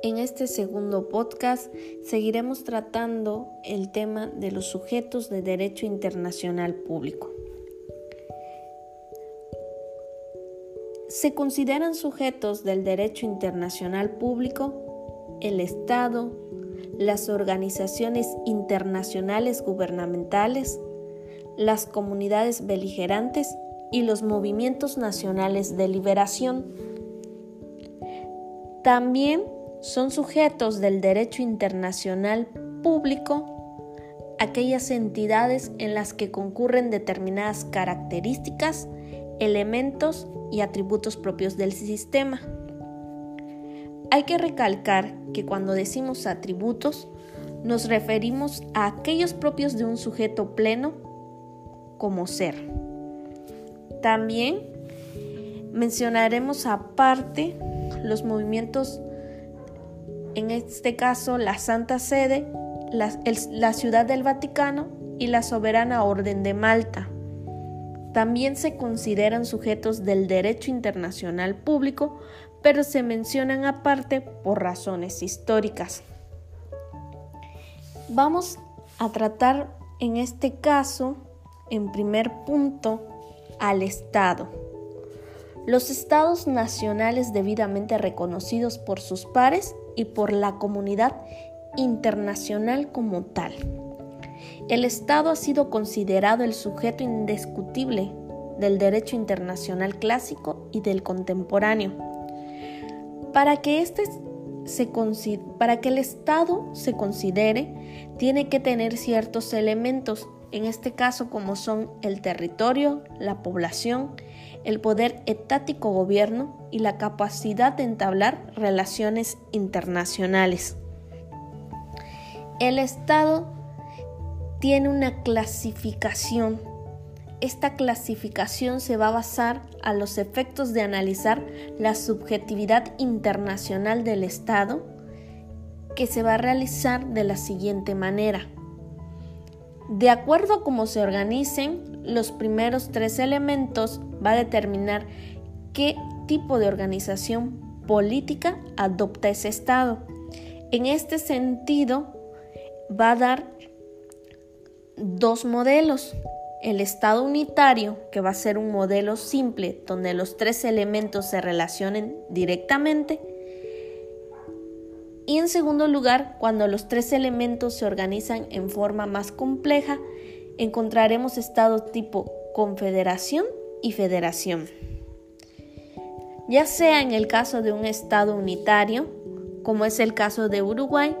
En este segundo podcast seguiremos tratando el tema de los sujetos de derecho internacional público. Se consideran sujetos del derecho internacional público el Estado, las organizaciones internacionales gubernamentales, las comunidades beligerantes y los movimientos nacionales de liberación. También son sujetos del derecho internacional público aquellas entidades en las que concurren determinadas características, elementos y atributos propios del sistema. Hay que recalcar que cuando decimos atributos nos referimos a aquellos propios de un sujeto pleno como ser. También mencionaremos aparte los movimientos en este caso la Santa Sede, la, Ciudad del Vaticano y la Soberana Orden de Malta. También se consideran sujetos del derecho internacional público, pero se mencionan aparte por razones históricas. Vamos a tratar en este caso, en primer punto, al Estado. Los estados nacionales debidamente reconocidos por sus pares y por la comunidad internacional como tal. El Estado ha sido considerado el sujeto indiscutible del derecho internacional clásico y del contemporáneo. Para que, este se para que el Estado se considere, tiene que tener ciertos elementos, en este caso como son el territorio, la población, el poder etático gobierno y la capacidad de entablar relaciones internacionales. El Estado tiene una clasificación. Esta clasificación se va a basar a los efectos de analizar la subjetividad internacional del Estado, que se va a realizar de la siguiente manera. De acuerdo a cómo se organicen, los primeros tres elementos va a determinar qué tipo de organización política adopta ese Estado. En este sentido, va a dar dos modelos. El Estado unitario, que va a ser un modelo simple donde los tres elementos se relacionen directamente. Y en segundo lugar, cuando los tres elementos se organizan en forma más compleja, encontraremos estados tipo confederación y federación. Ya sea en el caso de un Estado unitario, como es el caso de Uruguay,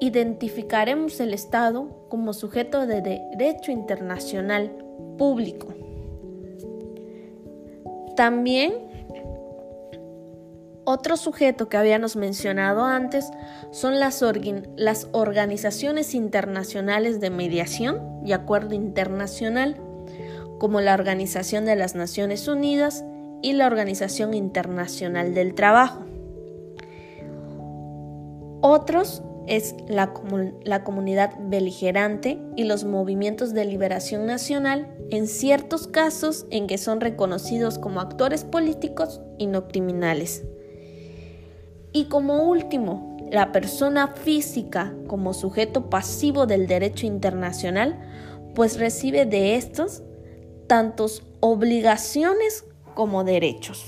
identificaremos el Estado como sujeto de derecho internacional público. También otro sujeto que habíamos mencionado antes son las, las, organizaciones internacionales de mediación y acuerdo internacional como la Organización de las Naciones Unidas y la Organización Internacional del Trabajo. Otros es la, la, comunidad beligerante y los movimientos de liberación nacional en ciertos casos en que son reconocidos como actores políticos y no criminales. Y como último, la persona física como sujeto pasivo del derecho internacional, pues recibe de estos tantos obligaciones como derechos.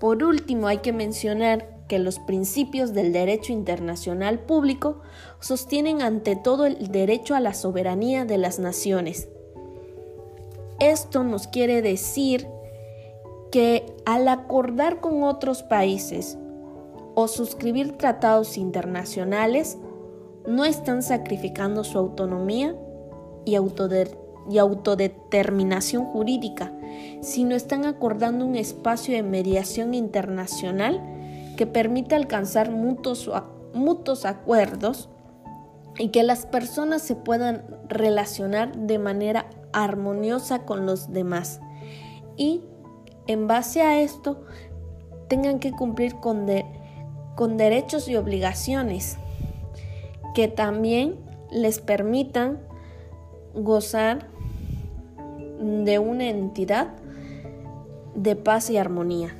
Por último, hay que mencionar que los principios del derecho internacional público sostienen ante todo el derecho a la soberanía de las naciones. Esto nos quiere decir que al acordar con otros países o suscribir tratados internacionales, no están sacrificando su autonomía y autodeterminación jurídica, sino están acordando un espacio de mediación internacional que permite alcanzar mutuos, mutuos acuerdos y que las personas se puedan relacionar de manera armoniosa con los demás. Y en base a esto tengan que cumplir con, con derechos y obligaciones que también les permitan gozar de una entidad de paz y armonía.